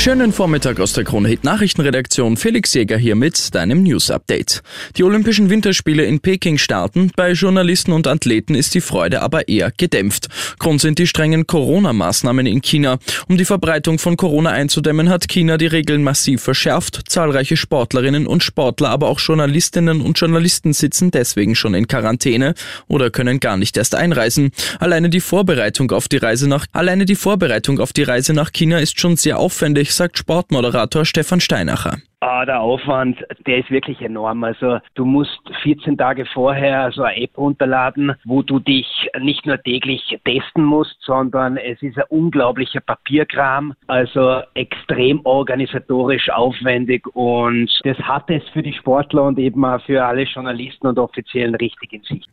Schönen Vormittag aus der Krone Hit Nachrichtenredaktion. Felix Jäger hier mit deinem News Update. Die Olympischen Winterspiele in Peking starten. Bei Journalisten und Athleten ist die Freude aber eher gedämpft. Grund sind die strengen Corona-Maßnahmen in China. Um die Verbreitung von Corona einzudämmen, hat China die Regeln massiv verschärft. Zahlreiche Sportlerinnen und Sportler, aber auch Journalistinnen und Journalisten sitzen deswegen schon in Quarantäne oder können gar nicht erst einreisen. Alleine die Vorbereitung auf die Reise nach, alleine die Vorbereitung auf die Reise nach China ist schon sehr aufwendig sagt Sportmoderator Stefan Steinacher. Ah, der Aufwand, der ist wirklich enorm. Also du musst 14 Tage vorher so eine App runterladen, wo du dich nicht nur täglich testen musst, sondern es ist ein unglaublicher Papierkram, also extrem organisatorisch aufwendig und das hat es für die Sportler und eben auch für alle Journalisten und Offiziellen richtig in sich.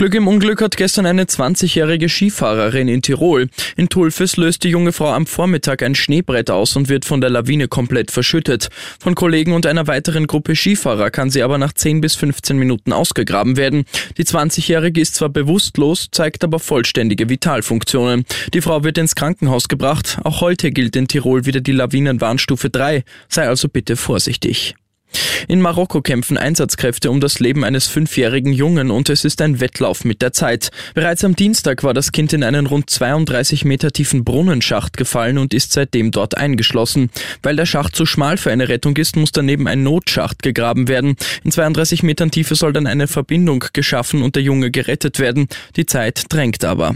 Glück im Unglück hat gestern eine 20-jährige Skifahrerin in Tirol. In Tulfes löst die junge Frau am Vormittag ein Schneebrett aus und wird von der Lawine komplett verschüttet. Von Kollegen und einer weiteren Gruppe Skifahrer kann sie aber nach 10 bis 15 Minuten ausgegraben werden. Die 20-jährige ist zwar bewusstlos, zeigt aber vollständige Vitalfunktionen. Die Frau wird ins Krankenhaus gebracht. Auch heute gilt in Tirol wieder die Lawinenwarnstufe 3. Sei also bitte vorsichtig. In Marokko kämpfen Einsatzkräfte um das Leben eines fünfjährigen Jungen und es ist ein Wettlauf mit der Zeit. Bereits am Dienstag war das Kind in einen rund 32 Meter tiefen Brunnenschacht gefallen und ist seitdem dort eingeschlossen. Weil der Schacht zu schmal für eine Rettung ist, muss daneben ein Notschacht gegraben werden. In 32 Metern Tiefe soll dann eine Verbindung geschaffen und der Junge gerettet werden. Die Zeit drängt aber.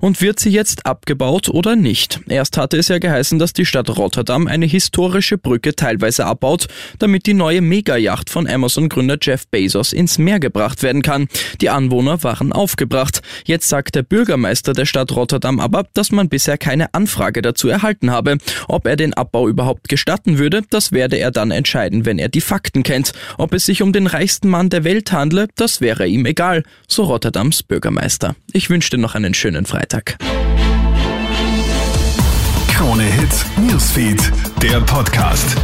Und wird sie jetzt abgebaut oder nicht? Erst hatte es ja geheißen, dass die Stadt Rotterdam eine historische Brücke teilweise abbaut, damit die neue Megayacht von Amazon-Gründer Jeff Bezos ins Meer gebracht werden kann. Die Anwohner waren aufgebracht. Jetzt sagt der Bürgermeister der Stadt Rotterdam aber, dass man bisher keine Anfrage dazu erhalten habe. Ob er den Abbau überhaupt gestatten würde, das werde er dann entscheiden, wenn er die Fakten kennt. Ob es sich um den reichsten Mann der Welt handle, das wäre ihm egal, so Rotterdams Bürgermeister. Ich wünsche dir noch einen schönen schönen Freitag. Krone Hits, Newsfeed, der Podcast.